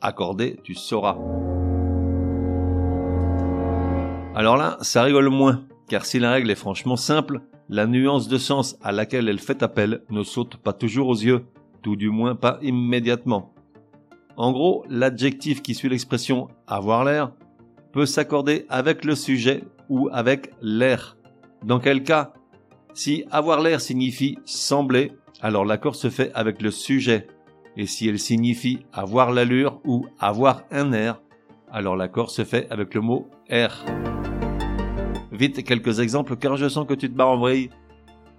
accordé, tu sauras. Alors là, ça rigole moins, car si la règle est franchement simple, la nuance de sens à laquelle elle fait appel ne saute pas toujours aux yeux, tout du moins pas immédiatement. En gros, l'adjectif qui suit l'expression avoir l'air peut s'accorder avec le sujet ou avec l'air. Dans quel cas? Si avoir l'air signifie sembler, alors l'accord se fait avec le sujet et si elle signifie avoir l'allure ou avoir un air, alors l'accord se fait avec le mot air. Vite quelques exemples car je sens que tu te bats en vrille.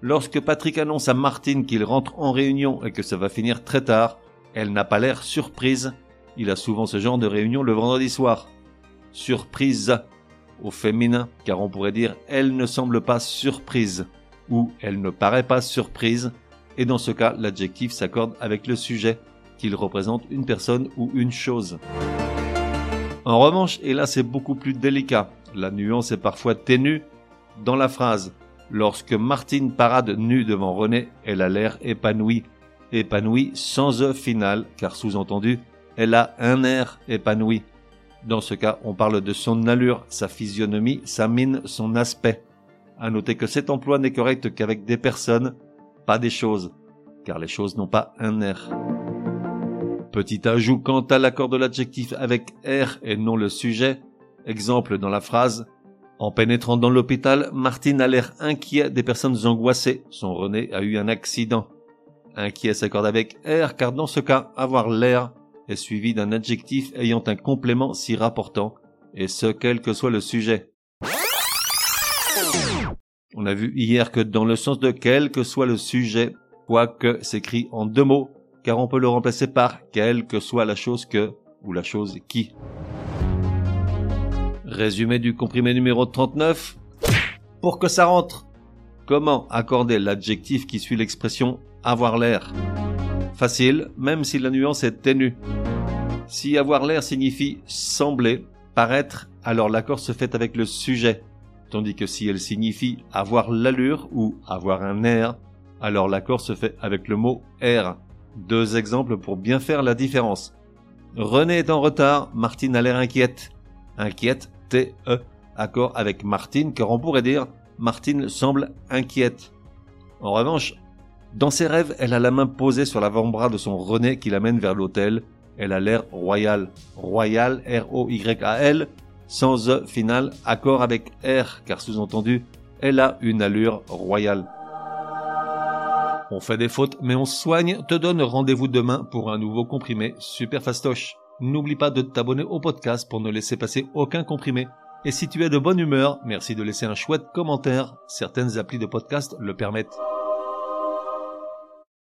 Lorsque Patrick annonce à Martine qu'il rentre en réunion et que ça va finir très tard, elle n'a pas l'air surprise. Il a souvent ce genre de réunion le vendredi soir. Surprise au féminin, car on pourrait dire elle ne semble pas surprise ou elle ne paraît pas surprise, et dans ce cas l'adjectif s'accorde avec le sujet qu'il représente une personne ou une chose. En revanche, et là c'est beaucoup plus délicat, la nuance est parfois ténue dans la phrase. Lorsque Martine parade nue devant René, elle a l'air épanouie. Épanouie sans e final, car sous-entendu, elle a un air épanoui. Dans ce cas, on parle de son allure, sa physionomie, sa mine, son aspect. À noter que cet emploi n'est correct qu'avec des personnes, pas des choses, car les choses n'ont pas un air. Petit ajout quant à l'accord de l'adjectif avec R et non le sujet. Exemple dans la phrase En pénétrant dans l'hôpital, Martine a l'air inquiet des personnes angoissées. Son René a eu un accident. Inquiet s'accorde avec R car dans ce cas, avoir l'air est suivi d'un adjectif ayant un complément s'y rapportant, et ce quel que soit le sujet. On a vu hier que dans le sens de quel que soit le sujet, quoique s'écrit en deux mots, car on peut le remplacer par quelle que soit la chose que ou la chose qui. Résumé du comprimé numéro 39. Pour que ça rentre. Comment accorder l'adjectif qui suit l'expression avoir l'air Facile, même si la nuance est ténue. Si avoir l'air signifie sembler, paraître, alors l'accord se fait avec le sujet. Tandis que si elle signifie avoir l'allure ou avoir un air, alors l'accord se fait avec le mot air. Deux exemples pour bien faire la différence. René est en retard, Martine a l'air inquiète. Inquiète, T-E, accord avec Martine, car on pourrait dire Martine semble inquiète. En revanche, dans ses rêves, elle a la main posée sur l'avant-bras de son René qui l'amène vers l'hôtel. Elle a l'air royal. Royal, R-O-Y-A-L, sans E final, accord avec R, car sous-entendu, elle a une allure royale. On fait des fautes, mais on soigne, te donne rendez-vous demain pour un nouveau comprimé super fastoche. N'oublie pas de t'abonner au podcast pour ne laisser passer aucun comprimé. Et si tu es de bonne humeur, merci de laisser un chouette commentaire. Certaines applis de podcast le permettent.